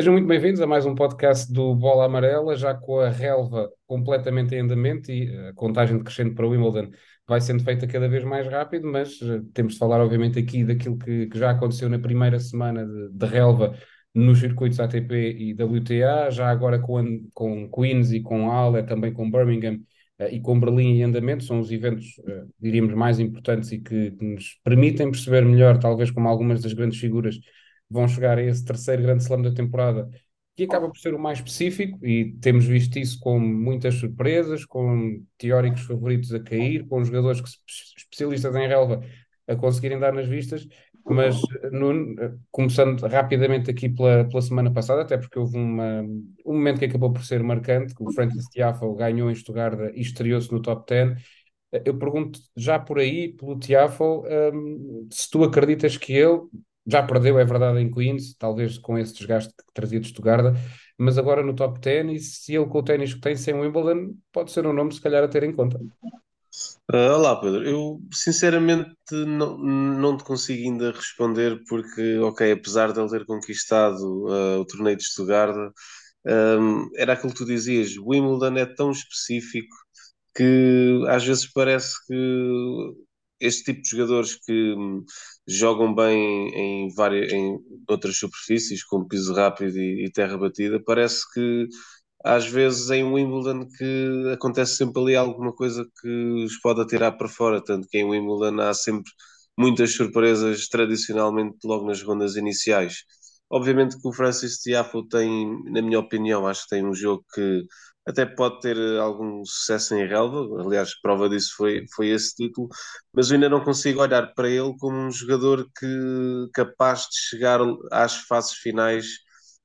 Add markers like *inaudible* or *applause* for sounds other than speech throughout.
Sejam muito bem-vindos a mais um podcast do Bola Amarela, já com a relva completamente em andamento e a contagem decrescente para Wimbledon vai sendo feita cada vez mais rápido, mas uh, temos de falar, obviamente, aqui daquilo que, que já aconteceu na primeira semana de, de, relva nos circuitos ATP e WTA, já agora com, com Queens e com Halle, também com Birmingham uh, e com Berlim em andamento, são os eventos, diríamos, mais importantes e que, que nos permitem perceber melhor, talvez como algumas das grandes figuras vão chegar a esse terceiro grande slam da temporada, que acaba por ser o mais específico, e temos visto isso com muitas surpresas, com teóricos favoritos a cair, com jogadores que, especialistas em relva a conseguirem dar nas vistas, mas no, começando rapidamente aqui pela, pela semana passada, até porque houve uma, um momento que acabou por ser marcante, que o Francis Tiafoe ganhou em Stuttgart e estreou-se no top 10, eu pergunto já por aí, pelo Tiafoe, um, se tu acreditas que ele, já perdeu, é verdade, em Queens, talvez com esse desgaste que trazia de Stuttgart, mas agora no top 10, e se ele com o ténis que tem sem Wimbledon, pode ser um nome se calhar a ter em conta. Uh, olá Pedro, eu sinceramente não, não te consigo ainda responder porque, ok, apesar de ele ter conquistado uh, o torneio de Stuttgart, um, era aquilo que tu dizias, Wimbledon é tão específico que às vezes parece que este tipo de jogadores que hum, jogam bem em, várias, em outras superfícies, como piso rápido e, e, terra batida, parece que às vezes em Wimbledon que acontece sempre ali alguma coisa que os pode atirar para fora, tanto que em Wimbledon há sempre muitas surpresas tradicionalmente logo nas rondas iniciais. Obviamente que o Francis Tiafoe tem, na minha opinião, acho que tem um jogo que até pode ter eh, algum sucesso em relva, aliás, prova disso foi, foi esse título, mas eu ainda não consigo olhar para ele como um jogador que capaz de chegar às fases finais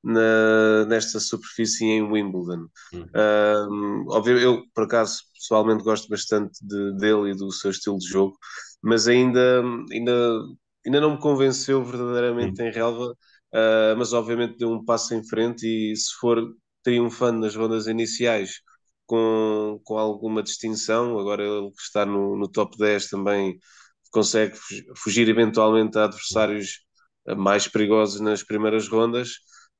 na, nesta superfície em Wimbledon. Uhum. Um, óbvio, eu por acaso pessoalmente gosto bastante de, dele e do seu estilo de jogo, mas ainda, ainda, ainda não me convenceu verdadeiramente uhum. em relva. Uh, mas obviamente deu um passo em frente e se for triunfando nas rondas iniciais com, com alguma distinção. Agora ele que está no, no top 10 também consegue fugir eventualmente a adversários mais perigosos nas primeiras rondas.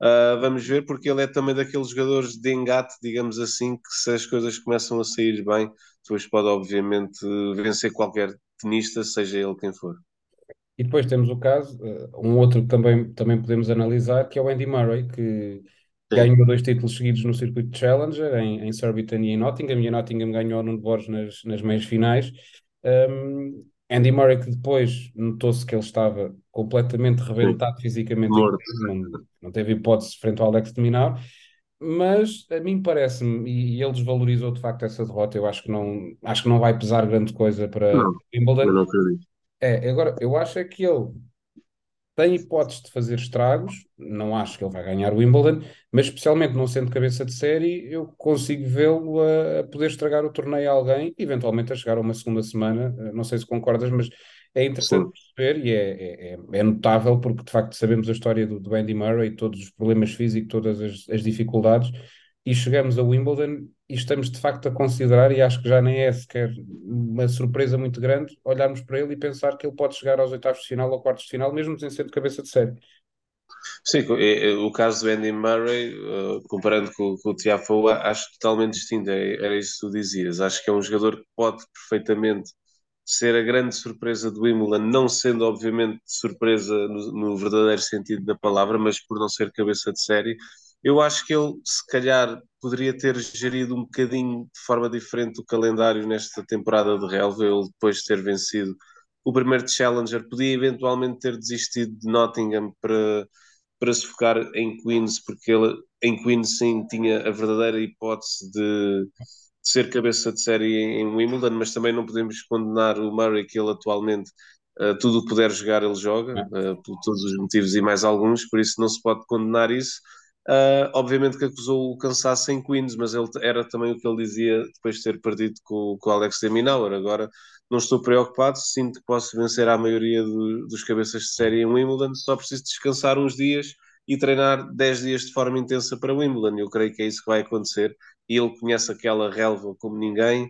Uh, vamos ver, porque ele é também daqueles jogadores de engate, digamos assim, que se as coisas começam a sair bem, depois pode obviamente vencer qualquer tenista, seja ele quem for. E depois temos o caso, uh, um outro que também, também podemos analisar, que é o Andy Murray, que Ganhou dois títulos seguidos no circuito de Challenger, em, em Surbiton e em Nottingham, e a Nottingham ganhou no Borges nas, nas meias finais. Um, Andy Murray, que depois notou-se que ele estava completamente rebentado fisicamente, não, não teve hipótese frente ao Alex de Minar, mas a mim parece-me, e, e, ele desvalorizou de facto essa derrota, eu acho que não, acho que não vai pesar grande coisa para não, Wimbledon. Não. É, agora, eu acho é que ele tem hipótese de fazer estragos, não acho que ele vai ganhar o Wimbledon, mas especialmente não sendo cabeça de série, eu consigo vê-lo a, a, poder estragar o torneio a alguém, eventualmente a chegar a uma segunda semana, eh, não sei se concordas, mas é interessante Sim. perceber e é, é, é, é, notável porque de facto sabemos a história do, do Andy Murray, todos os problemas físicos, todas as, as dificuldades, e chegamos a Wimbledon e estamos de facto a considerar, e acho que já nem é sequer uma surpresa muito grande, olharmos para ele e pensar que ele pode chegar aos oitavos de final ou quartos de final, mesmo sem ser de cabeça de série. Sim, o caso do Andy Murray, uh, comparando com, com o Tiafoe, acho totalmente distinto, é, era isso que tu dizias. Acho que é um jogador que pode perfeitamente ser a grande surpresa do Wimbledon, não sendo obviamente surpresa no, no verdadeiro sentido da palavra, mas por não ser cabeça de série, eu acho que ele, se calhar, poderia ter gerido um bocadinho de forma diferente o calendário nesta temporada de relva. Ele, depois de ter vencido o primeiro Challenger, podia eventualmente ter desistido de Nottingham para, para se focar em Queens, porque ele em Queens sim tinha a verdadeira hipótese de, de ser cabeça de série em, em, Wimbledon, mas também não podemos condenar o Murray, que ele atualmente. Uh, tudo o que puder jogar, ele joga, uh, por todos os motivos e mais alguns, por isso não se pode condenar isso. Uh, obviamente que acusou o cansaço em Queens, mas ele era também o que ele dizia depois de ter perdido com, com o Alex de. Agora não estou preocupado, sinto que posso vencer a maioria do, dos cabeças de série em Wimbledon, só preciso descansar uns dias e treinar 10 dias de forma intensa para Wimbledon. Eu creio que é isso que vai acontecer. E ele conhece aquela relva como ninguém,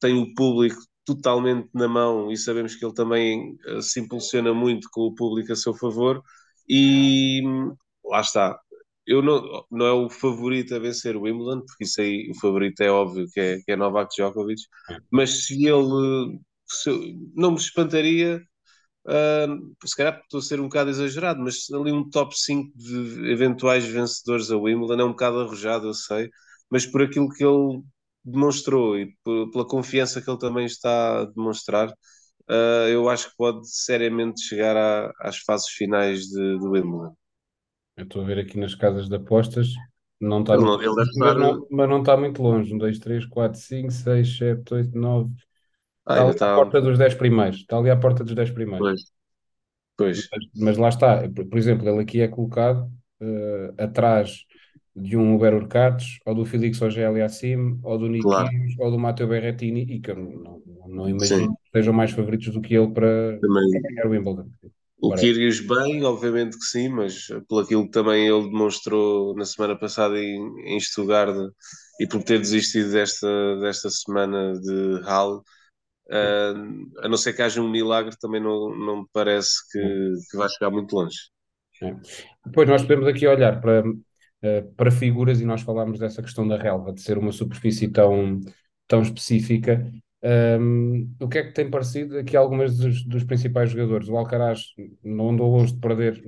tem o público totalmente na mão e sabemos que ele também uh, se impulsiona muito com o público a seu favor. E lá está, eu não, não é o favorito a vencer o Wimbledon, porque isso aí, o favorito é óbvio que é, que é Novak Djokovic, mas se ele, se, não me espantaria, uh, se calhar estou a ser um bocado exagerado, mas ali um top 5 de eventuais vencedores a Wimbledon é um bocado arrojado, eu sei, mas por aquilo que ele demonstrou e por, pela confiança que ele também está a demonstrar, uh, eu acho que pode seriamente chegar à, às fases finais de, de Wimbledon. Eu estou a ver aqui nas casas de apostas, não está muito, ele deve mas, estar- não, mas não está muito longe. 1, 2, 3, 4, 5, 6, 7, 8, 9. Ah, Está ali à está. porta dos 10 primeiros. Está ali à porta dos 10 primeiros. Pois. Pois. Mas, mas lá está, por, por exemplo, ele aqui é colocado eh, atrás de um Uber Urcates, ou do Félix Auger-Aliassime, ou do Nick Claro. Ou do Matteo Berrettini, e que eu não, não, não imagino Sim. que sejam mais favoritos do que ele para Também. ganhar o Wimbledon. O. Kyrgios bem, obviamente que sim, mas pelo aquilo que também ele demonstrou na semana passada em, em Stuttgart e por ter desistido desta, desta semana de Hall, ah, a não ser que haja um milagre, também não, não me parece que, que vai chegar muito longe. Depois nós podemos aqui olhar para, eh, para figuras e nós falámos dessa questão da relva, de ser uma superfície tão, tão específica. Um, o que é que tem parecido aqui algumas dos, dos principais jogadores? O Alcaraz não andou longe de perder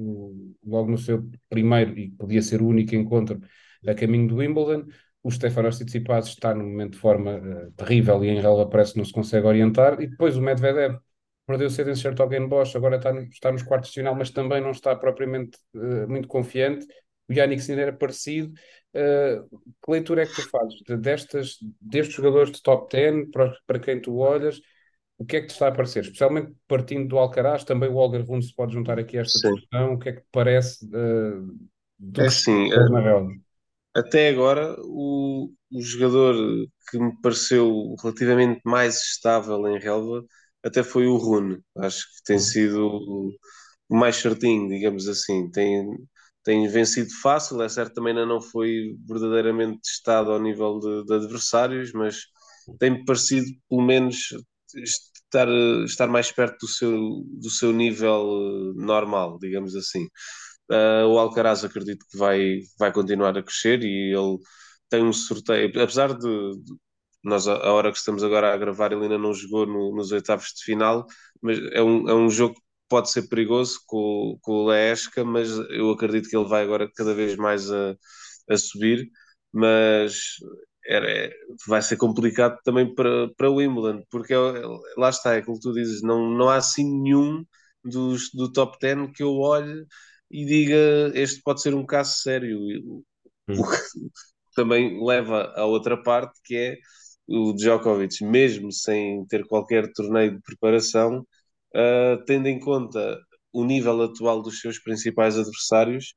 logo no seu primeiro e podia ser o único encontro a caminho do Wimbledon. O Stefanos Tsitsipas está num momento de forma eh, terrível e em relva parece que não se consegue orientar. E depois o Medvedev perdeu cedo em Sertogenbosch, agora está, está nos quartos de final, mas também não está propriamente eh, muito confiante. O Yannick Sinner é parecido. Eh, que leitura é que tu fazes de- destas, destes jogadores de top 10 para, para quem tu olhas? O que é que te está a parecer? Especialmente partindo do Alcaraz, também o Holger Rune se pode juntar aqui a esta Sim. discussão. O que é que te parece eh, do É que assim, na relva? Até agora, o, o jogador que me pareceu relativamente mais estável em relva até foi o Rune. Acho que tem sido o o mais certinho, digamos assim. Tem, tem vencido fácil, é certo, também ainda não foi verdadeiramente testado ao nível de, de adversários, mas tem-me parecido, pelo menos, estar, estar mais perto do seu, do seu nível eh, normal, digamos assim. Uh, o Alcaraz acredito que vai, vai continuar a crescer e ele tem um sorteio, apesar de, de nós, a, hora que estamos agora a gravar, ele ainda não jogou no- nos oitavos de final, mas é um, é um jogo que pode ser perigoso com, com o Leesca, mas eu acredito que ele vai agora cada vez mais a, a subir, mas era, é- vai ser complicado também para, para o Wimbledon, porque é- lá está, é aquilo que tu dizes, não, não há assim nenhum dos, do top 10 que eu olhe e diga este pode ser um caso sério. O o que também leva a outra parte que é o Djokovic, mesmo sem ter qualquer torneio de preparação, uh, tendo em conta o nível atual dos seus principais adversários,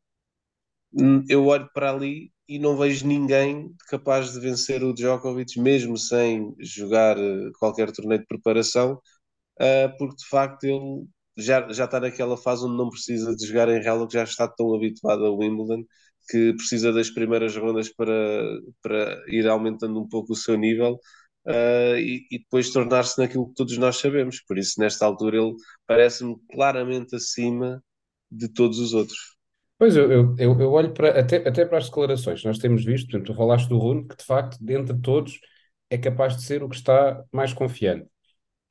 hum, eu olho para ali e não vejo ninguém capaz de vencer o Djokovic, mesmo sem jogar uh, qualquer torneio de preparação, uh, porque de facto ele já, já está naquela fase onde não precisa de jogar em real, que já está tão habituado a Wimbledon, que precisa das primeiras rondas para, para ir aumentando um pouco o seu nível uh, e, e depois tornar-se naquilo que todos nós sabemos. Por isso, nesta altura, ele parece-me claramente acima de todos os outros. Pois eu, eu, eu, olho para, até, até para as declarações nós temos visto, por exemplo, tu falaste do Rune, que de facto, dentre todos, é capaz de ser o que está mais confiante.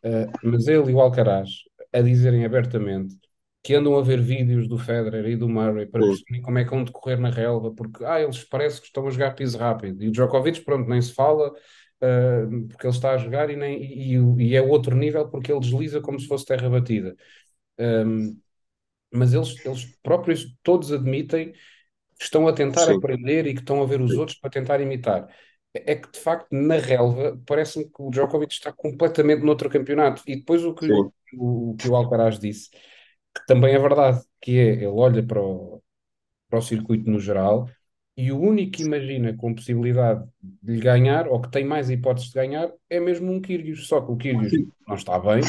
Uh, mas ele e o Alcaraz a dizerem abertamente que andam a ver vídeos do Federer e do Murray para perceberem como é que vão decorrer na relva, porque ah, eles parece que estão a jogar piso rápido. E o Djokovic, pronto, nem se fala, uh, porque ele está a jogar e, nem, e, e- é outro nível porque ele desliza como se fosse terra batida. Um, mas eles, eles próprios todos admitem que estão a tentar Sim. aprender e que estão a ver os Sim. outros para tentar imitar. É é que de facto na relva parece-me que o Djokovic está completamente noutro campeonato. E depois o que, o, o que o Alcaraz disse, que também é verdade, que é ele olha para o, para o circuito no geral e o único que imagina com possibilidade de lhe ganhar, ou que tem mais hipóteses de ganhar, é mesmo um Kyrgios. Só que o Kyrgios não está bem,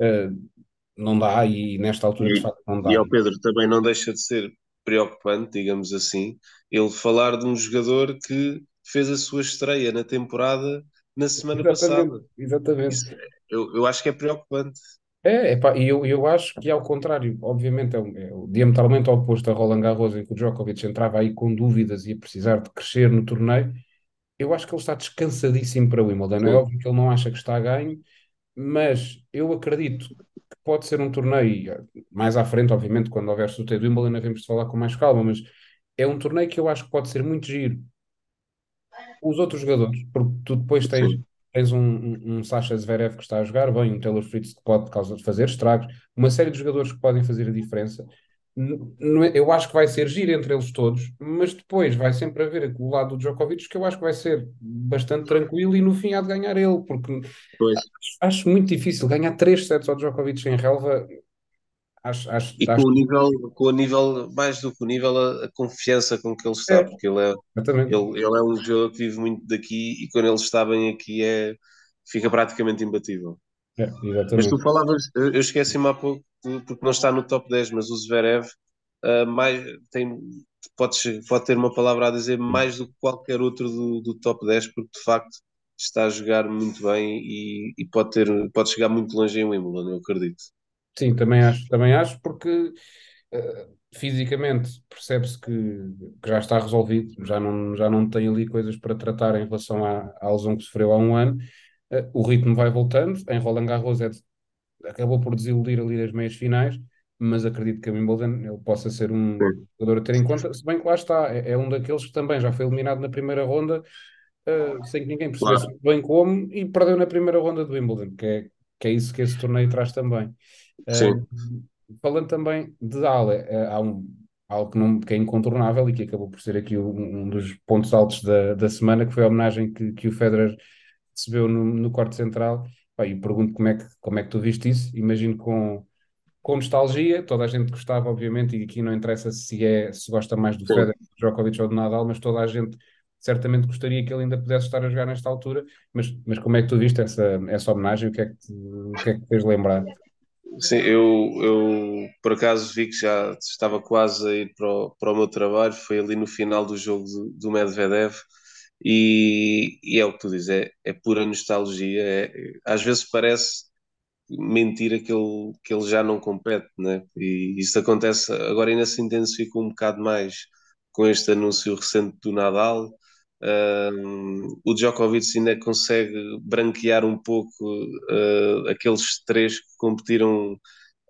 eh, não dá, e nesta altura de facto não dá. e ao Pedro também não deixa de ser preocupante, digamos assim, ele falar de um jogador que fez a sua estreia na temporada na semana Exatamente, passada. exatamente. Isso, eu, eu acho que é preocupante. É, epá, e eu, eu acho que ao contrário, obviamente é, o- é o diametralmente oposto a Roland Garros, em que o Djokovic entrava aí com dúvidas e ia precisar de crescer no torneio. Eu acho que ele está descansadíssimo para Wimbledon. É óbvio que ele não acha que está a ganho, mas eu acredito que pode ser um torneio, eh, mais à frente, obviamente, quando houver sorteio do Wimbledon, havemos de falar com mais calma, mas é um torneio que eu acho que pode ser muito giro os outros jogadores, porque tu depois tens, tens um, um, um Sasha Zverev que está a jogar bem, um Taylor Fritz que pode causa, fazer estragos, uma série de jogadores que podem fazer a diferença. Eu acho que vai ser giro entre eles todos, mas depois vai sempre haver o lado do Djokovic que eu acho que vai ser bastante tranquilo e no fim há de ganhar ele, porque pois. acho muito difícil ganhar três sets ao Djokovic em relva. Acho, acho, E com acho o nível, com o nível, mais do que o nível, a, a confiança com que ele está, é, porque ele é, ele, ele é um jogador que vive muito daqui e quando ele está bem aqui é, fica praticamente imbatível. É, Mas tu falavas, eu esqueci-me há pouco, porque não está no top 10, mas o Zverev ah, mais, tem, pode, pode ter uma palavra a dizer mais do que qualquer outro do, do top 10, porque de facto está a jogar muito bem e, e pode, ter, pode chegar muito longe em Wimbledon, eu acredito. Sim, também acho, também acho porque eh, fisicamente percebe-se que, que já está resolvido, já não, já não tem ali coisas para tratar em relação à, à lesão que sofreu há um ano. Eh, o ritmo vai voltando, em Roland Garros é de- acabou por desiludir ali nas meias finais, mas acredito que a Wimbledon ele possa ser um jogador a ter em conta, se bem que lá está, é, é um daqueles que também já foi eliminado na primeira ronda, eh, sem que ninguém percebesse claro, bem como, e perdeu na primeira ronda do Wimbledon, que é, que é isso que esse torneio traz também. Sim, Uh, falando também de Dale, uh, há um, algo que, não, que é incontornável e que acabou por ser aqui um, um dos pontos altos da, da semana, que foi a homenagem que, que o Federer recebeu no, no corte central. Pá, e pergunto como é, que, como é que tu viste isso? Imagino com, com nostalgia, toda a gente gostava, obviamente, e aqui não interessa se, é, se gosta mais do sim. Federer, do Djokovic ou do Nadal, mas toda a gente certamente gostaria que ele ainda pudesse estar a jogar nesta altura. Mas, mas como é que tu viste essa, essa homenagem? O que é que te, o que é que te fez lembrar? Sim, eu, eu por acaso vi que já estava quase a ir para o, para o meu trabalho, foi ali no final do jogo do, do Medvedev, e, e é o que tu dizes, é, é pura nostalgia. é- às vezes parece mentira que ele, que ele já não compete, né? E isso acontece agora, ainda se intensificou um bocado mais com este anúncio recente do Nadal. Um, o Djokovic ainda consegue branquear um pouco uh, aqueles três que competiram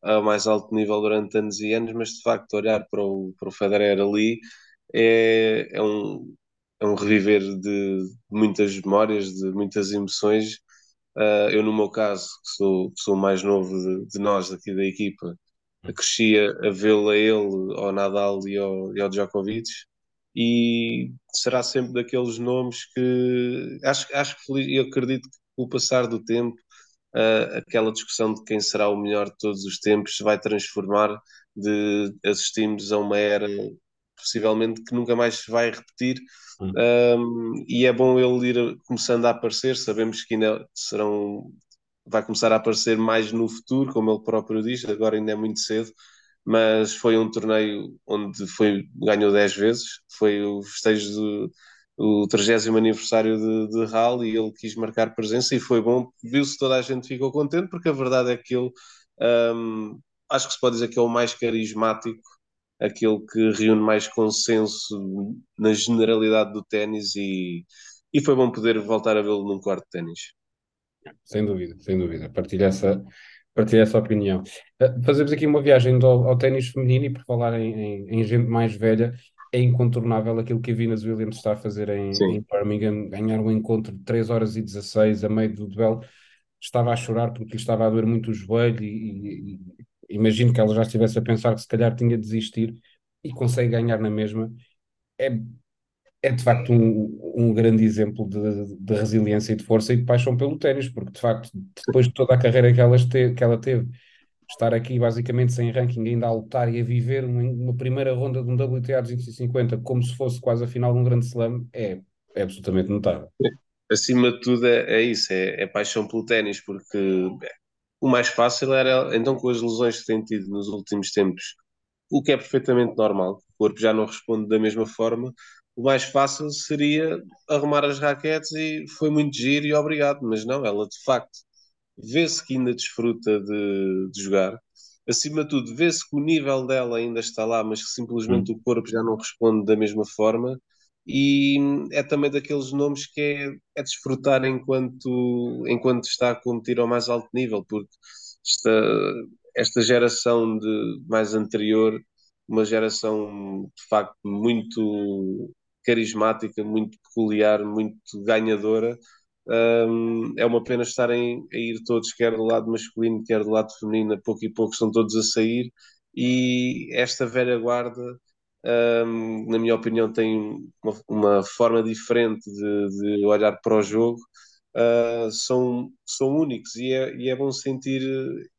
a mais alto nível durante anos e anos, mas de facto olhar para o, para o Federer ali é, é, um, é um reviver de muitas memórias, de muitas emoções. Uh, eu, no meu caso, que sou, sou o mais novo de, de nós aqui da equipa, cresci a, a vê-lo a ele, ao Nadal e ao, e ao Djokovic, e será sempre daqueles nomes que acho, acho que eu acredito que com o passar do tempo uh, aquela discussão de quem será o melhor de todos os tempos se vai transformar de assistimos a uma era possivelmente que nunca mais se vai repetir. Um, e é bom ele ir começando a aparecer, sabemos que ainda serão vai começar a aparecer mais no futuro, como ele próprio diz, agora ainda é muito cedo, mas foi um torneio onde foi, ganhou 10 vezes, foi o festejo do o 30 aniversário de, de Hall e ele quis marcar presença e foi bom, viu-se toda a gente ficou contente, porque a verdade é que ele um, acho que se pode dizer que é o mais carismático, aquele que reúne mais consenso na generalidade do ténis e, e foi bom poder voltar a vê-lo num quarto de ténis. Sem dúvida, sem dúvida. Partilho essa, partilho essa opinião. Uh, fazemos aqui uma viagem do, ao ténis feminino e por falar em, em, em gente mais velha, é incontornável aquilo que a Venus Williams está a fazer em, em Birmingham, ganhar um encontro de 3 horas e 16 a meio do duelo. Estava a chorar porque lhe estava a doer muito o joelho e, e, e imagino que ela já estivesse a pensar que se calhar tinha de desistir e consegue ganhar na mesma. É é de facto um, um grande exemplo de, de resiliência e de força e de paixão pelo ténis, porque de facto, depois de toda a carreira que ela, que ela teve, estar aqui basicamente sem ranking, ainda a lutar e a viver uma, uma primeira ronda de um WTA 250 como se fosse quase a final de um grande slam, é, é absolutamente notável. Acima de tudo é, é isso, é, é paixão pelo ténis, porque o mais fácil era, então com as lesões que tem tido nos últimos tempos, o que é perfeitamente normal, o corpo já não responde da mesma forma, o mais fácil seria arrumar as raquetes e foi muito giro e obrigado, mas não, ela de facto vê-se que ainda desfruta de, de jogar. Acima de tudo, vê-se que o nível dela ainda está lá, mas que simplesmente o corpo já não responde da mesma forma. E é também daqueles nomes que é, é desfrutar enquanto, enquanto está a competir ao mais alto nível, porque esta, esta geração de mais anterior, uma geração de facto muito carismática, muito peculiar, muito ganhadora. Um, é uma pena estarem a ir todos, quer do lado masculino, quer do lado feminino, a pouco e pouco estão todos a sair. E esta velha guarda, um, na minha opinião, tem uma, uma forma diferente de, de, olhar para o jogo. Uh, são, são únicos e é, e é bom sentir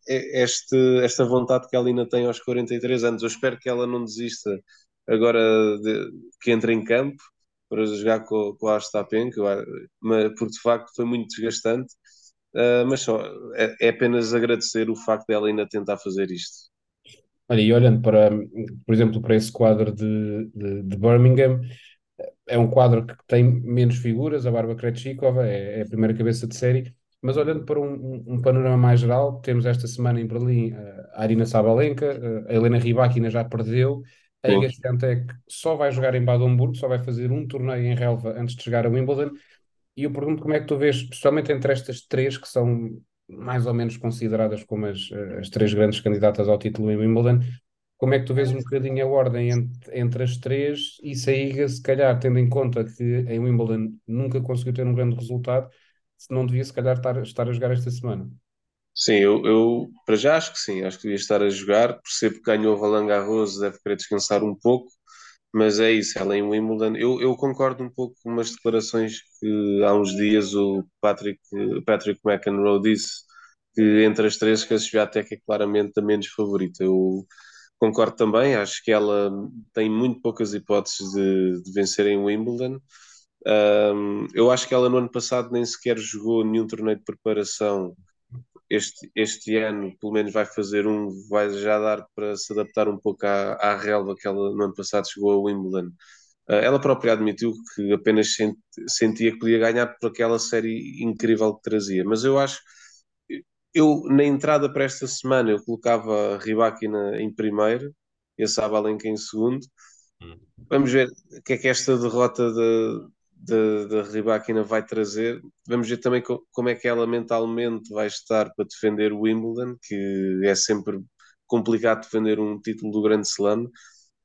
este, esta vontade que a Lina tem aos 43 anos. Eu espero que ela não desista agora de, que entre em campo para jogar com, com a Astapen, porque de facto foi muito desgastante. Uh, mas só, é, é, apenas agradecer o facto dela ainda tentar fazer isto. Olha, e olhando para, por exemplo, para esse quadro de, de, de Birmingham, é um quadro que tem menos figuras, a Barba Krejcikova é, é, a primeira cabeça de série, mas olhando para um, um, panorama mais geral, temos esta semana em Berlim a Arina Sabalenka, a Helena Rybakina já perdeu, a Iga Swiatek só vai jogar em Badon-Burg, só vai fazer um torneio em relva antes de chegar a Wimbledon, e eu pergunto como é que tu vês, especialmente entre estas três que são mais ou menos consideradas como as, as três grandes candidatas ao título em Wimbledon, como é que tu vês um bocadinho a ordem entre, entre as três? E se a Iga, se calhar, tendo em conta que em Wimbledon nunca conseguiu ter um grande resultado, se não devia se calhar estar, estar a jogar esta semana? Sim, eu, eu para já acho que sim, acho que devia estar a jogar, percebo que ganhou o Roland Garros, deve querer descansar um pouco, mas é isso, ela em Wimbledon, eu, eu concordo um pouco com umas declarações que há uns dias o Patrick, Patrick McEnroe disse, que entre as três que a Sviatek é claramente a menos favorita, eu concordo também, acho que ela tem muito poucas hipóteses de, de vencer em Wimbledon, um, eu acho que ela no ano passado nem sequer jogou nenhum torneio de preparação este, este ano, pelo menos, vai fazer um, vai já dar para se adaptar um pouco à, à relva que ela no ano passado chegou a Wimbledon. Uh, ela própria admitiu que apenas sent, sentia que podia ganhar por aquela série incrível que trazia, mas eu acho eu na entrada para esta semana eu colocava a Rybakina em primeiro e a Sabalenka em segundo. Hum. Vamos ver o que é que esta derrota de, da Rybakina vai trazer. Vamos ver também co como é que ela mentalmente vai estar para defender o Wimbledon, que é sempre complicado defender um título do Grande Slam.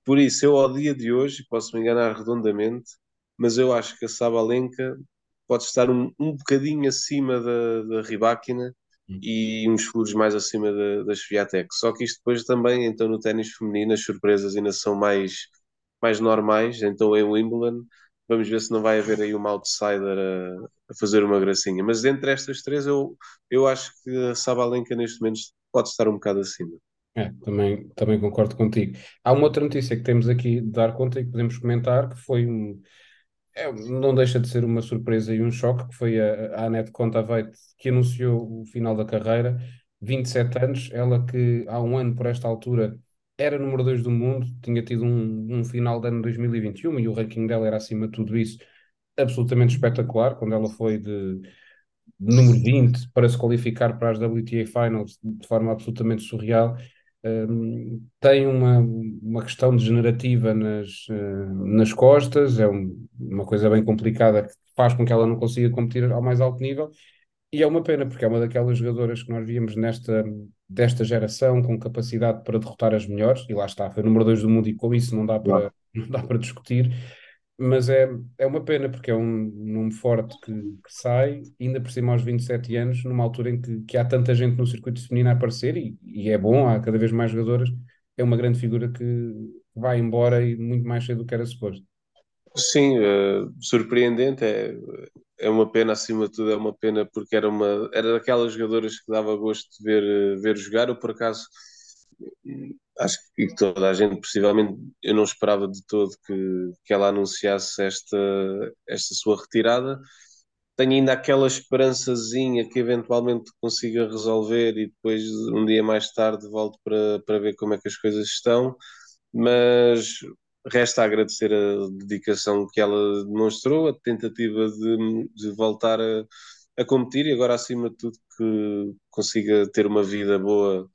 Por isso, eu ao dia de hoje, posso me enganar redondamente, mas eu acho que a Sabalenka pode estar um, um bocadinho acima da, da hum. e uns furos mais acima da, da Sviatek. Só que isto depois também, então no ténis feminino, as surpresas ainda são mais, mais normais. Então em Wimbledon Vamos ver se não vai haver aí uma outsider a, a fazer uma gracinha. Mas entre estas três, eu, eu acho que a Sabalenka neste momento pode estar um bocado acima. É, também, também concordo contigo. Há uma outra notícia que temos aqui de dar conta e que podemos comentar, que foi um, é, não deixa de ser uma surpresa e um choque, que foi a, a Anette Kontaveit que anunciou o final da carreira, 27 anos, ela que há um ano por esta altura era número 2 do mundo, tinha tido um, um final de ano 2021 e o ranking dela era acima de tudo isso absolutamente espetacular, quando ela foi de, número 20 para se qualificar para as WTA Finals de forma absolutamente surreal. Um, tem uma, uma questão degenerativa nas, uh, nas costas, é um, uma coisa bem complicada que faz com que ela não consiga competir ao mais alto nível. E é uma pena, porque é uma daquelas jogadoras que nós víamos nesta, desta geração com capacidade para derrotar as melhores, e lá está, foi número 2 do mundo e com isso não dá para, *laughs* não dá para discutir, mas é, é uma pena porque é um nome forte que, que sai, ainda por cima aos 27 anos, numa altura em que, que há tanta gente no circuito feminino a aparecer, e, e é bom, há cada vez mais jogadoras, é uma grande figura que vai embora e muito mais cedo do que era suposto. Sim, uh, surpreendente, é, é uma pena, acima de tudo, é uma pena porque era uma era daquelas jogadoras que dava gosto de ver, ver jogar. Eu, por acaso, acho que toda a gente, possivelmente, eu não esperava de todo que, que ela anunciasse esta, esta sua retirada. Tenho ainda aquela esperançazinha que eventualmente consiga resolver e depois, um dia mais tarde, volto para, para ver como é que as coisas estão. Mas resta agradecer a dedicação que ela demonstrou, a tentativa de, de voltar a, a competir e agora, acima de tudo, que consiga ter uma vida boa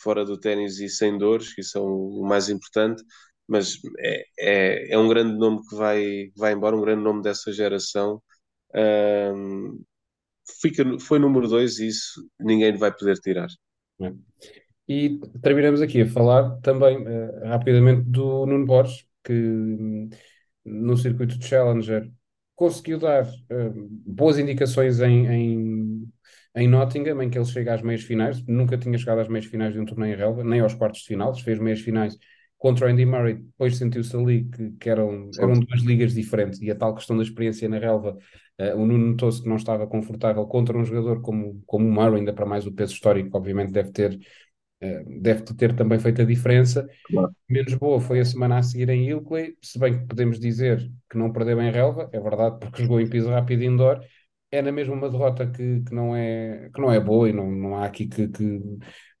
fora do ténis e sem dores, que são o mais importante. Mas é, é, é um grande nome que vai, vai embora, um grande nome dessa geração. Um, fica, foi número dois e isso ninguém vai poder tirar. É. E terminamos aqui a falar também uh, rapidamente do Nuno Borges, que no circuito de Challenger conseguiu dar uh, boas indicações em, em, em, Nottingham, em que ele chega às meias finais. Nunca tinha chegado às meias finais de um torneio em relva, nem aos quartos de final. Fez meias finais contra o Andy Murray. Depois sentiu-se ali que, que eram, eram duas ligas diferentes e a tal questão da experiência na relva. Uh, o Nuno notou-se que não estava confortável contra um jogador como, como o Murray, ainda para mais o peso histórico, obviamente deve ter deve ter também feito a diferença. Claro. Menos boa foi a semana a seguir em Ilkley, se bem que podemos dizer que não perdeu em relva, é verdade, porque jogou em piso rápido indoor. É na mesma uma derrota que, que, não, é, que não é boa e não, não há aqui que, que,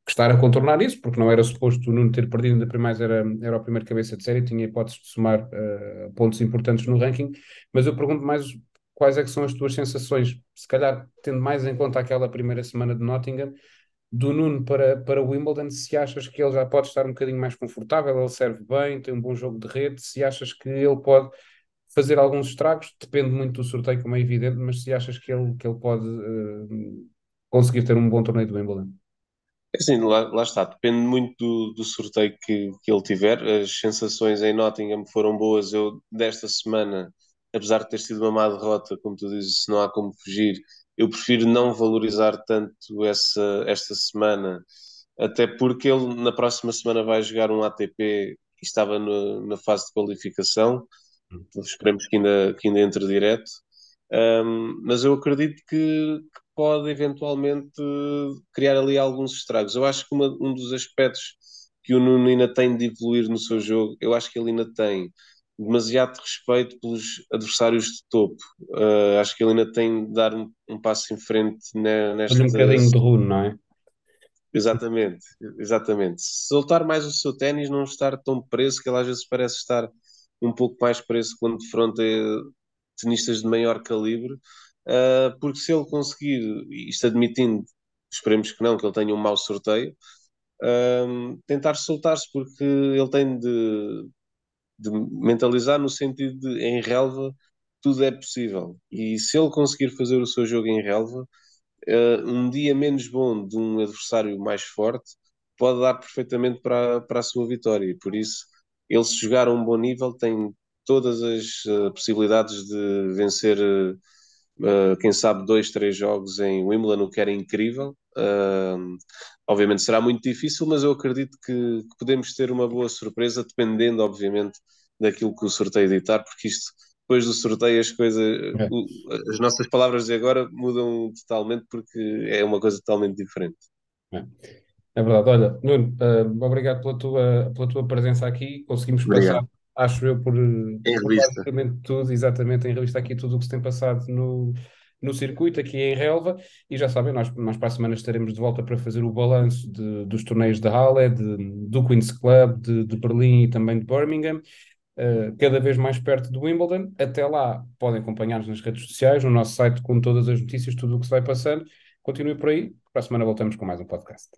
que estar a contornar isso, porque não era suposto o Nuno ter perdido, ainda primeiro era, era o primeiro cabeça de série, tinha hipótese de somar uh, pontos importantes no ranking, mas eu pergunto mais quais é que são as tuas sensações, se calhar tendo mais em conta aquela primeira semana de Nottingham, do Nuno para, para Wimbledon, se achas que ele já pode estar um bocadinho mais confortável, ele serve bem, tem um bom jogo de rede, se achas que ele pode fazer alguns estragos, depende muito do sorteio, como é evidente, mas se achas que ele, que ele pode uh, conseguir ter um bom torneio do Wimbledon. É assim, lá, lá, está, depende muito do, do sorteio que, que ele tiver. As sensações em Nottingham foram boas. Eu, desta semana, apesar de ter sido uma má derrota, como tu dizes, não há como fugir, eu prefiro não valorizar tanto essa, esta semana, até porque ele na próxima semana vai jogar um ATP e estava no, na fase de qualificação. Então, esperemos que ainda, que ainda entre direto. Um, mas eu acredito que, que, pode eventualmente criar ali alguns estragos. Eu acho que uma, um dos aspectos que o Nuno ainda tem de evoluir no seu jogo, eu acho que ele ainda tem demasiado respeito pelos adversários de topo. Uh, acho que ele ainda tem de dar um, um passo em frente nesta. Um bocadinho de runo, não é? Exatamente, exatamente. Soltar mais o seu ténis, não estar tão preso, que ele às vezes parece estar um pouco mais preso quando defronta tenistas de maior calibre, uh, porque se ele conseguir, isto admitindo, esperemos que não, que ele tenha um mau sorteio, uh, tentar soltar-se, porque ele tem de de mentalizar no sentido de em relva tudo é possível. E se ele conseguir fazer o seu jogo em relva, uh, um dia menos bom de um adversário mais forte pode dar perfeitamente para, para a sua vitória. E por isso, ele se jogar a um bom nível tem todas as uh, possibilidades de vencer, uh, quem sabe, dois, três jogos em Wimbledon, o que era incrível. obviamente será muito difícil, mas eu acredito que, que podemos ter uma boa surpresa, dependendo, obviamente, daquilo que o sorteio ditar, porque isto, depois do sorteio, as coisas, é. o, as nossas palavras de agora mudam totalmente, porque é uma coisa totalmente diferente. É. É verdade. Olha, Nuno, uh, obrigado pela tua, pela tua presença aqui. Conseguimos obrigado. passar, acho eu, por, por basicamente tudo, exatamente, em revista aqui tudo o que se tem passado no, no circuito, aqui em Relva, e já sabem, nós, nós para a semana estaremos de volta para fazer o balanço de, dos torneios de Halle, de, do Queen's Club, de, de Berlim e também de Birmingham, uh, cada vez mais perto do Wimbledon. Até lá, podem acompanhar-nos nas redes sociais, no nosso site, com todas as notícias, tudo o que se vai passando. Continue por aí, para a semana voltamos com mais um podcast.